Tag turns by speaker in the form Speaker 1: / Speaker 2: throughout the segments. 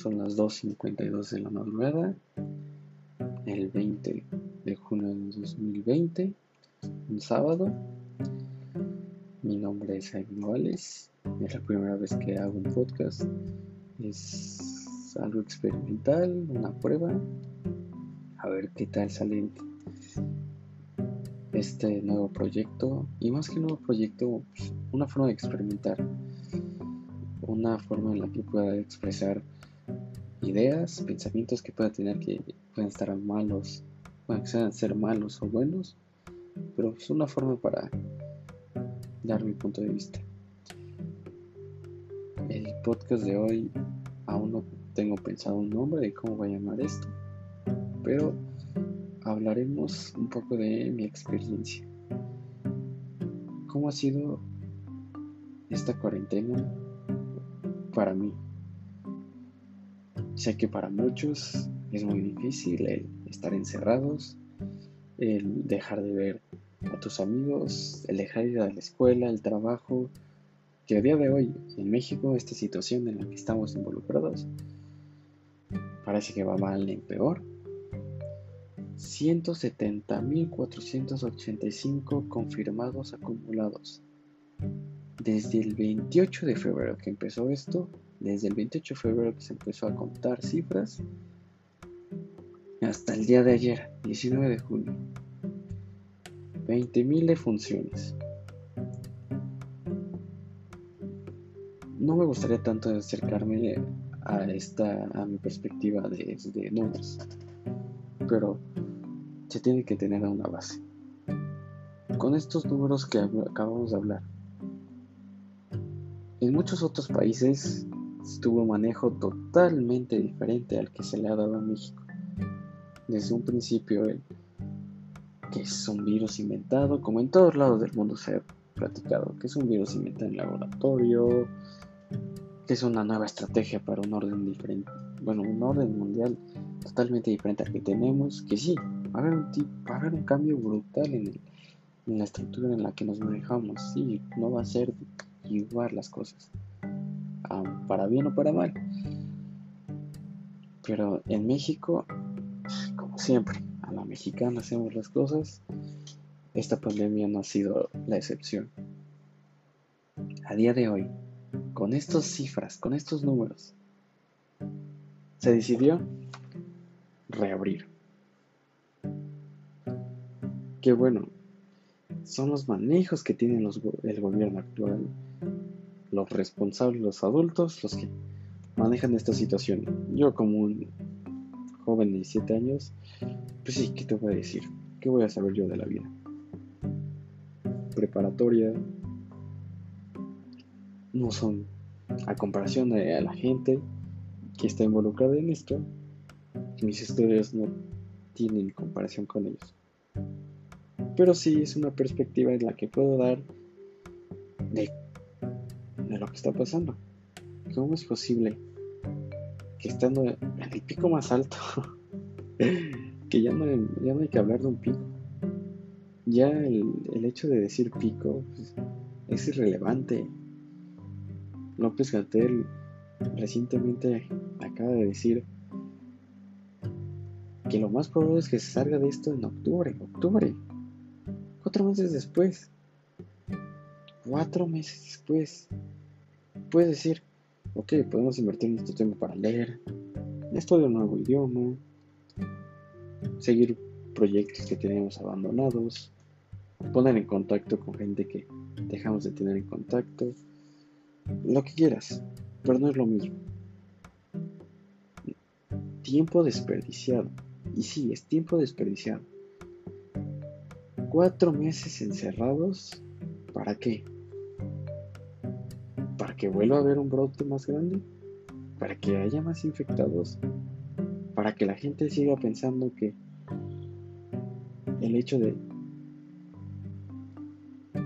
Speaker 1: Son las 2.52 de la madrugada, el 20 de junio de 2020, un sábado. Mi nombre es Jaime Vales, es la primera vez que hago un podcast. Es algo experimental, una prueba. A ver qué tal sale este nuevo proyecto. Y más que nuevo proyecto, pues, una forma de experimentar. Una forma en la que pueda expresar ideas, pensamientos que pueda tener que pueden estar malos, pueden ser malos o buenos, pero es una forma para dar mi punto de vista. El podcast de hoy aún no tengo pensado un nombre de cómo voy a llamar esto, pero hablaremos un poco de mi experiencia. ¿Cómo ha sido esta cuarentena para mí? Sé que para muchos es muy difícil el estar encerrados, el dejar de ver a tus amigos, el dejar de ir a la escuela, el trabajo, que a día de hoy en México esta situación en la que estamos involucrados parece que va mal en peor. 170.485 confirmados acumulados. Desde el 28 de febrero que empezó esto, desde el 28 de febrero que se empezó a contar cifras hasta el día de ayer, 19 de junio. 20.000 defunciones. No me gustaría tanto acercarme a esta a mi perspectiva de, de números, pero se tiene que tener una base. Con estos números que acabamos de hablar, en muchos otros países tuvo un manejo totalmente diferente al que se le ha dado a México. Desde un principio, el, que es un virus inventado, como en todos lados del mundo se ha platicado, que es un virus inventado en laboratorio, que es una nueva estrategia para un orden diferente, bueno, un orden mundial totalmente diferente al que tenemos, que sí, va a haber un, va a haber un cambio brutal en, en la estructura en la que nos manejamos, sí, no va a ser igual las cosas para bien o para mal. Pero en México, como siempre, a la mexicana hacemos las cosas. Esta pandemia no ha sido la excepción. A día de hoy, con estas cifras, con estos números, se decidió reabrir. Que bueno, son los manejos que tiene el gobierno actual los responsables, los adultos, los que manejan esta situación. Yo como un joven de 17 años, pues sí, ¿qué te voy a decir? ¿Qué voy a saber yo de la vida? Preparatoria, no son, a comparación de la gente que está involucrada en esto, mis estudios no tienen comparación con ellos. Pero sí es una perspectiva en la que puedo dar de de lo que está pasando. ¿Cómo es posible que estando en el pico más alto, que ya no, ya no hay que hablar de un pico? Ya el, hecho de decir pico pues, es irrelevante. López Gatel recientemente acaba de decir que lo más probable es que se salga de esto en octubre, octubre, cuatro meses después, cuatro meses después puedes decir, ok, podemos invertir este tiempo para leer, estudiar un nuevo idioma, seguir proyectos que tenemos abandonados, poner en contacto con gente que dejamos de tener en contacto, lo que quieras, pero no es lo mismo. Tiempo desperdiciado. Y sí, es tiempo desperdiciado. Cuatro meses encerrados, ¿para qué? Que vuelva a haber un brote más grande, para que haya más infectados, para que la gente siga pensando que el hecho de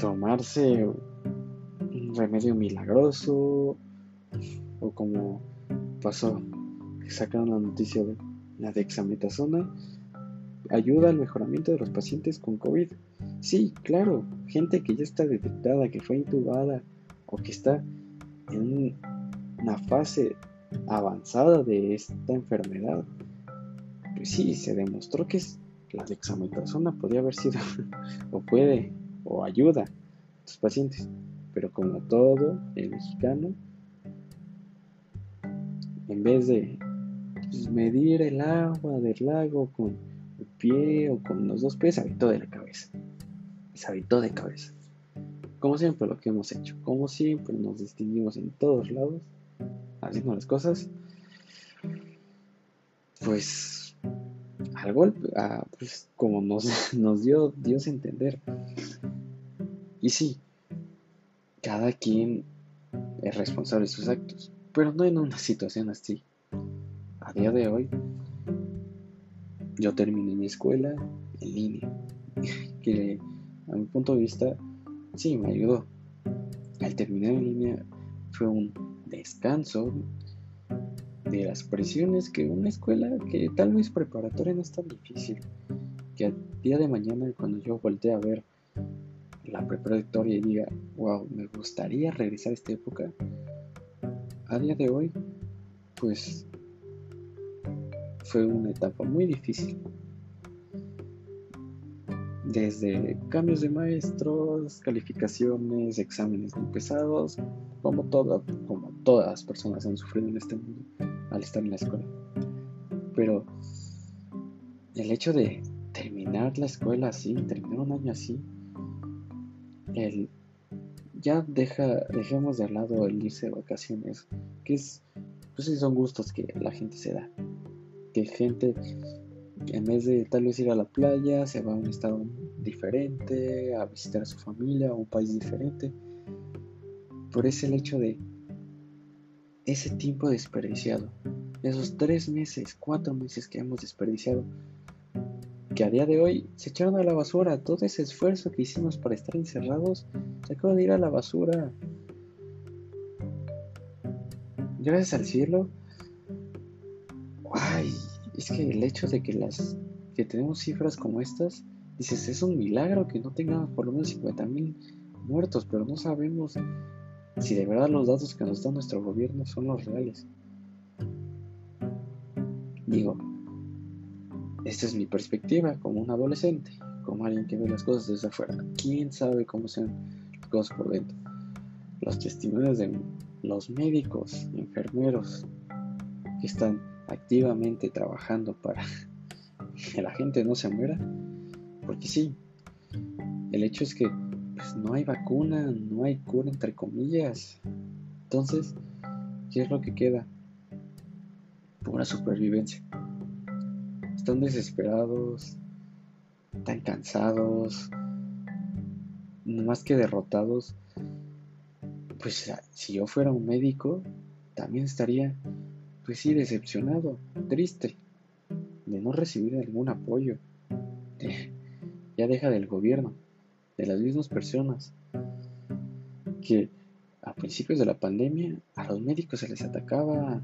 Speaker 1: tomarse un remedio milagroso o como pasó sacaron la noticia de la dexametasona ayuda al mejoramiento de los pacientes con COVID. Sí, claro, gente que ya está detectada, que fue intubada o que está en una fase avanzada de esta enfermedad, pues sí, se demostró que la dexametasona podía haber sido, o puede, o ayuda a los pacientes. Pero como todo, el mexicano, en vez de pues, medir el agua del lago con el pie o con los dos pies, habitó de la cabeza. Se habitó de cabeza. Como siempre lo que hemos hecho. Como siempre nos distinguimos en todos lados, haciendo las cosas. Pues al golpe, pues como nos, nos dio Dios a entender. Y sí, cada quien es responsable de sus actos, pero no en una situación así. A día de hoy, yo terminé mi escuela en línea, que a mi punto de vista sí me ayudó. Al terminar en línea fue un descanso de las presiones que una escuela que tal vez preparatoria no es tan difícil. Que al día de mañana cuando yo voltee a ver la preparatoria y diga, wow, me gustaría regresar a esta época, a día de hoy, pues fue una etapa muy difícil. Desde cambios de maestros, calificaciones, exámenes muy pesados, como, como todas las personas han sufrido en este mundo al estar en la escuela. Pero el hecho de terminar la escuela así, terminar un año así, el ya deja, dejemos de lado el irse de vacaciones, que es, pues son gustos que la gente se da. Que gente, en vez de tal vez ir a la playa, se va a un estado diferente, a visitar a su familia, a un país diferente. Por ese el hecho de ese tiempo desperdiciado, esos tres meses, cuatro meses que hemos desperdiciado que a día de hoy se echaron a la basura. Todo ese esfuerzo que hicimos para estar encerrados se acaba de ir a la basura. Gracias al cielo. Ay, es que el hecho de que las que tenemos cifras como estas, dices, es un milagro que no tengamos por lo menos 50 mil muertos, pero no sabemos si de verdad los datos que nos da nuestro gobierno son los reales. Digo, esta es mi perspectiva como un adolescente, como alguien que ve las cosas desde afuera. ¿Quién sabe cómo son las cosas por dentro? Los testimonios de los médicos, enfermeros que están activamente trabajando para que la gente no se muera. Porque sí, el hecho es que pues, no hay vacuna, no hay cura entre comillas. Entonces, ¿qué es lo que queda? Pura supervivencia están desesperados, tan cansados, más que derrotados. Pues si yo fuera un médico, también estaría, pues sí, decepcionado, triste, de no recibir algún apoyo. ya deja del gobierno, de las mismas personas, que a principios de la pandemia a los médicos se les atacaba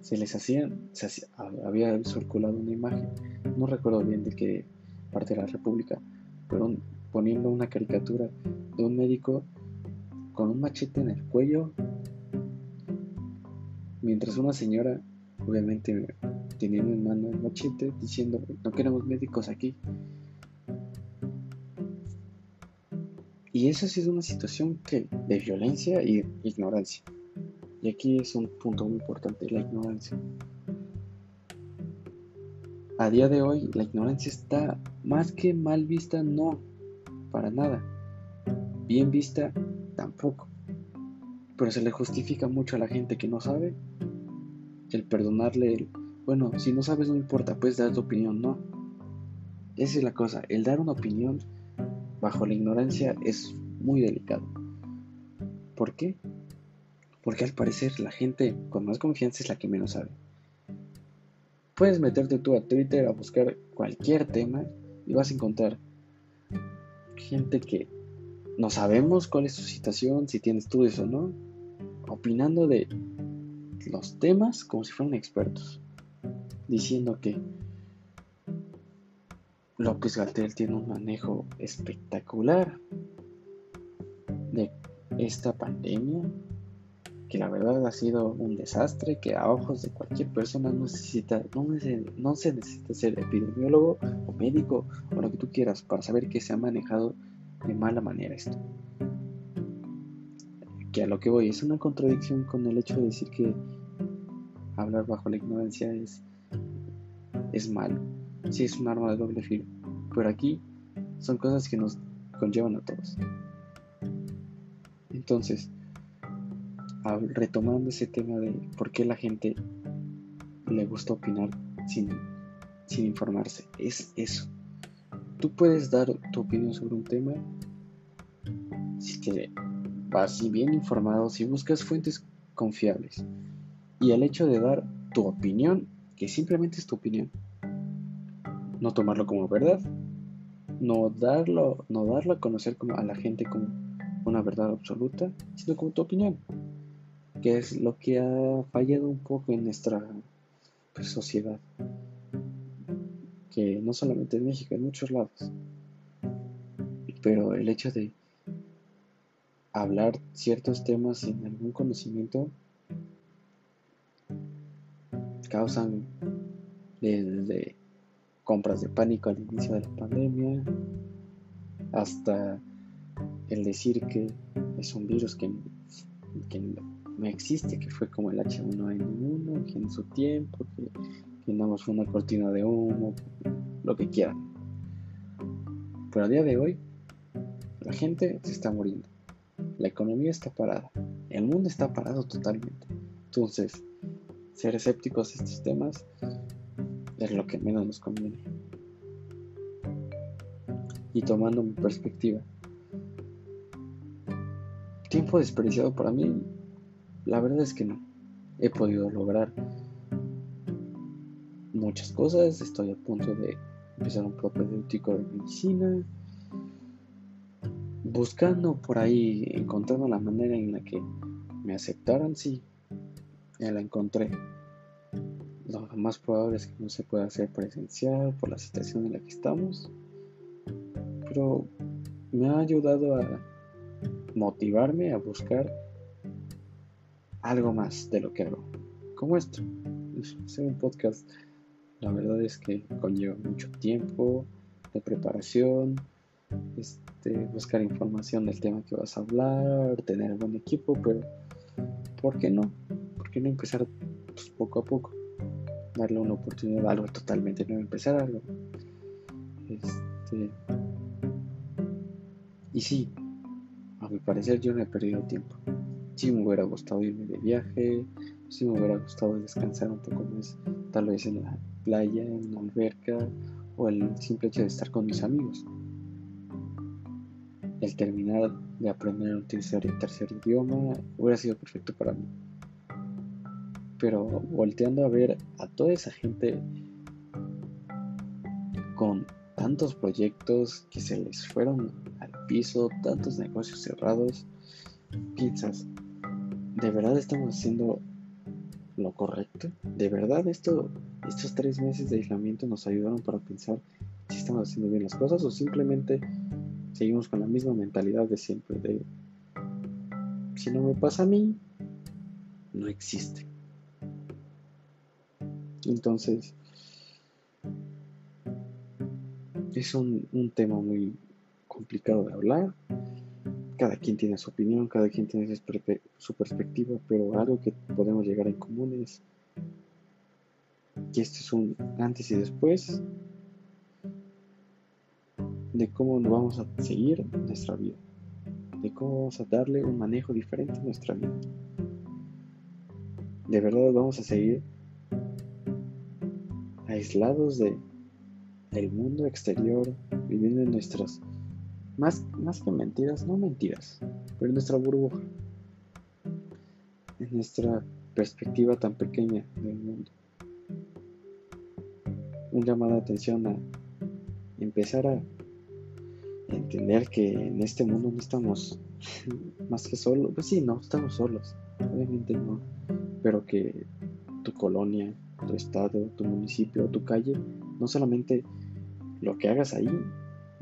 Speaker 1: se les hacían, se había circulado una imagen, no recuerdo bien de qué parte de la República, pero poniendo una caricatura de un médico con un machete en el cuello, mientras una señora, obviamente teniendo en mano el machete, diciendo, no queremos médicos aquí. Y esa ha sido una situación que, de violencia y ignorancia. Y aquí es un punto muy importante, la ignorancia. A día de hoy la ignorancia está más que mal vista, no, para nada. Bien vista, tampoco. Pero se le justifica mucho a la gente que no sabe el perdonarle el, bueno, si no sabes no importa, puedes dar tu opinión, no. Esa es la cosa, el dar una opinión bajo la ignorancia es muy delicado. ¿Por qué? porque al parecer la gente con más confianza es la que menos sabe. Puedes meterte tú a Twitter a buscar cualquier tema y vas a encontrar gente que no sabemos cuál es su situación, si tiene estudios o no, opinando de los temas como si fueran expertos, diciendo que López Gatel tiene un manejo espectacular de esta pandemia que la verdad ha sido un desastre, que a ojos de cualquier persona no, necesita, no, se necesita ser epidemiólogo o médico o lo que tú quieras para saber que se ha manejado de mala manera esto. Que a lo que voy es una contradicción con el hecho de decir que hablar bajo la ignorancia es, es malo. Sí es un arma de doble filo. Pero aquí son cosas que nos conllevan a todos. Entonces, retomando ese tema de por qué la gente le gusta opinar sin, sin informarse, es eso. Tú puedes dar tu opinión sobre un tema si te vas bien informado, si buscas fuentes confiables. Y el hecho de dar tu opinión, que simplemente es tu opinión, no tomarlo como verdad, no darlo, no darlo a conocer como a la gente como una verdad absoluta, sino como tu opinión. Que es lo que ha fallado un poco en nuestra pues, sociedad, que no solamente en México, en muchos lados, pero el hecho de hablar ciertos temas sin algún conocimiento causan desde compras de pánico al inicio de la pandemia hasta el decir que es un virus que, no existe, que fue como el H1N1, que en su tiempo, que, que nada fue una cortina de humo, lo que quieran. Pero a día de hoy, la gente se está muriendo, la economía está parada, el mundo está parado totalmente. Entonces, ser escépticos a estos temas es lo que menos nos conviene. Y tomando mi perspectiva, tiempo desperdiciado para mí la verdad es que no. He podido lograr muchas cosas. Estoy a punto de empezar un propedéutico de medicina. Buscando por ahí, encontrando la manera en la que me aceptaran, sí. Ya la encontré. Lo más probable es que no se pueda hacer presencial por la situación en la que estamos. Pero me ha ayudado a motivarme a buscar algo más de lo que hago. Como esto, hacer un podcast, la verdad es que conlleva mucho tiempo de preparación, este, buscar información del tema que vas a hablar, tener buen equipo, pero ¿por qué no? ¿Por qué no empezar pues, poco a poco? Darle una oportunidad a algo totalmente nuevo, empezar algo. Este, y sí, a mi parecer yo no he perdido tiempo. Si me hubiera gustado irme de viaje, si me hubiera gustado descansar un poco más, tal vez en la playa, en la alberca o el simple hecho de estar con mis amigos. El terminar de aprender un tercer y tercer idioma hubiera sido perfecto para mí. Pero volteando a ver a toda esa gente con tantos proyectos que se les fueron al piso, tantos negocios cerrados, piensas, ¿de verdad estamos haciendo lo correcto? ¿De verdad esto, estos tres meses de aislamiento nos ayudaron para pensar si estamos haciendo bien las cosas o simplemente seguimos con la misma mentalidad de siempre de si no me pasa a mí, no existe. Entonces, es un, un tema muy complicado de hablar, cada quien tiene su opinión, cada quien tiene su perspectiva, pero algo que podemos llegar en común es que esto es un antes y después de cómo nos vamos a seguir nuestra vida, de cómo vamos a darle un manejo diferente a nuestra vida. De verdad vamos a seguir aislados de el mundo exterior, viviendo en nuestras más, más que mentiras, no mentiras, pero en nuestra burbuja, en nuestra perspectiva tan pequeña del mundo. Un llamado de atención a empezar a entender que en este mundo no estamos más que solos. Pues sí, no, estamos solos. Obviamente no. Pero que tu colonia, tu estado, tu municipio, tu calle, no solamente lo que hagas ahí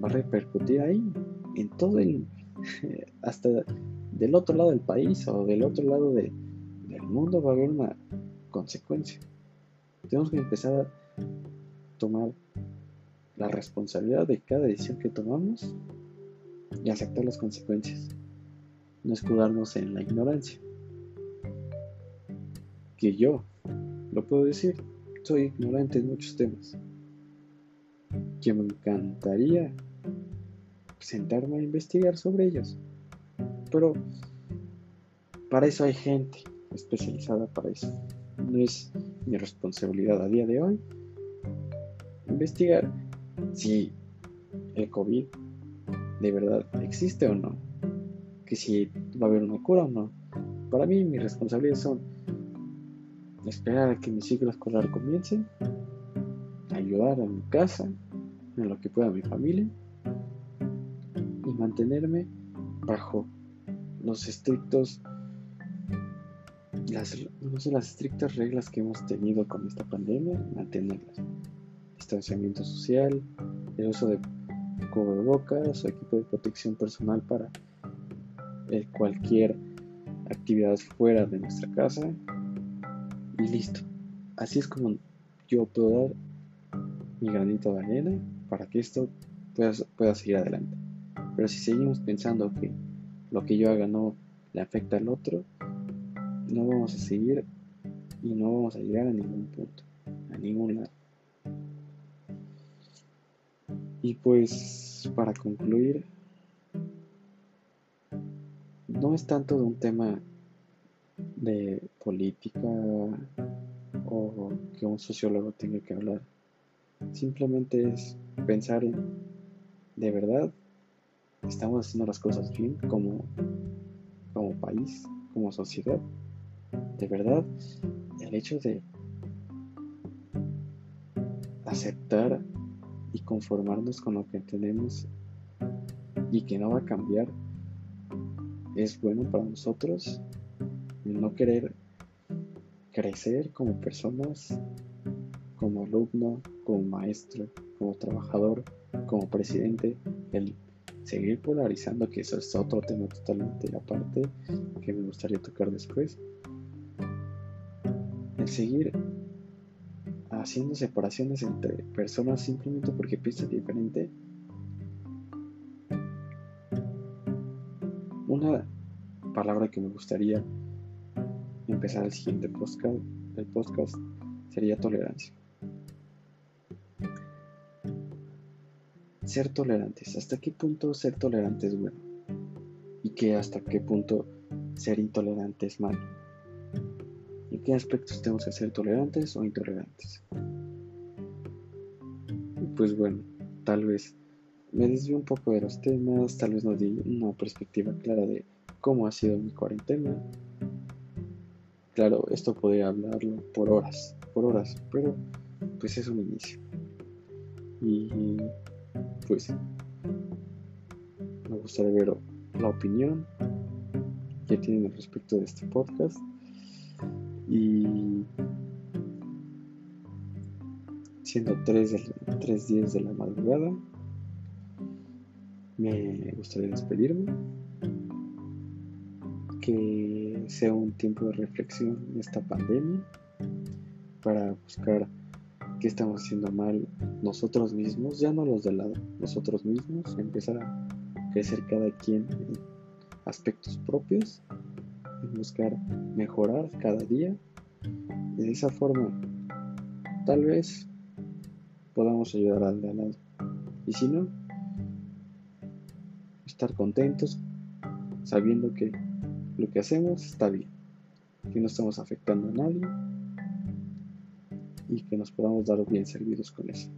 Speaker 1: va a repercutir ahí, en todo el, hasta del otro lado del país o del otro lado de, del mundo va a haber una consecuencia. Tenemos que empezar a tomar la responsabilidad de cada decisión que tomamos y aceptar las consecuencias. No escudarnos en la ignorancia. Que yo, lo puedo decir, soy ignorante en muchos temas. Que me encantaría sentarme a investigar sobre ellos. Pero para eso hay gente especializada para eso. No es mi responsabilidad a día de hoy investigar si el COVID de verdad existe o no. Que si va a haber una cura o no. Para mí mis responsabilidades son esperar a que mi ciclo escolar comience, ayudar a mi casa, en lo que pueda mi familia y mantenerme bajo los estrictos las, las estrictas reglas que hemos tenido con esta pandemia, mantenerlas. Distanciamiento social, el uso de cubrebocas o equipo de protección personal para eh, cualquier actividad fuera de nuestra casa y listo. Así es como yo puedo dar mi granito de arena para que esto pueda, pueda seguir adelante. Pero si seguimos pensando que lo que yo haga no le afecta al otro, no vamos a seguir y no vamos a llegar a ningún punto, a ningún lado. Y pues para concluir, no es tanto de un tema de política o que un sociólogo tenga que hablar. Simplemente es pensar en, de verdad, estamos haciendo las cosas bien como, como país, como sociedad de verdad, el hecho de aceptar y conformarnos con lo que tenemos y que no va a cambiar es bueno para nosotros. No querer crecer como personas, como alumno, como maestro, como trabajador, como presidente, el seguir polarizando, que eso es otro tema totalmente aparte que me gustaría tocar después seguir haciendo separaciones entre personas simplemente porque piensan diferente. Una palabra que me gustaría empezar el siguiente podcast, el podcast sería tolerancia. Ser tolerantes. ¿Hasta qué punto ser tolerante es bueno? ¿Y que hasta qué punto ser intolerante es malo? ¿En qué aspectos tenemos que ser tolerantes o intolerantes? pues bueno, tal vez me desvío un poco de los temas, tal vez no di una perspectiva clara de cómo ha sido mi cuarentena. Claro, esto podría hablarlo por horas, por horas, pero pues es un inicio. Y pues me gustaría ver la opinión que tienen al respecto de este podcast. Y siendo 3, días de la madrugada, me gustaría despedirme. Que sea un tiempo de reflexión en esta pandemia para buscar qué estamos haciendo mal nosotros mismos, ya no los de lado, nosotros mismos, empezar a crecer cada quien en aspectos propios buscar mejorar cada día. Y de esa forma, tal vez podamos ayudar al de. Y si no, estar contentos sabiendo que lo que hacemos está bien, que no estamos afectando a nadie y que nos podamos dar bien servidos con eso.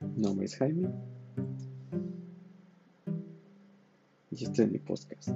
Speaker 1: Mi nombre es Jaime. Y este es mi podcast.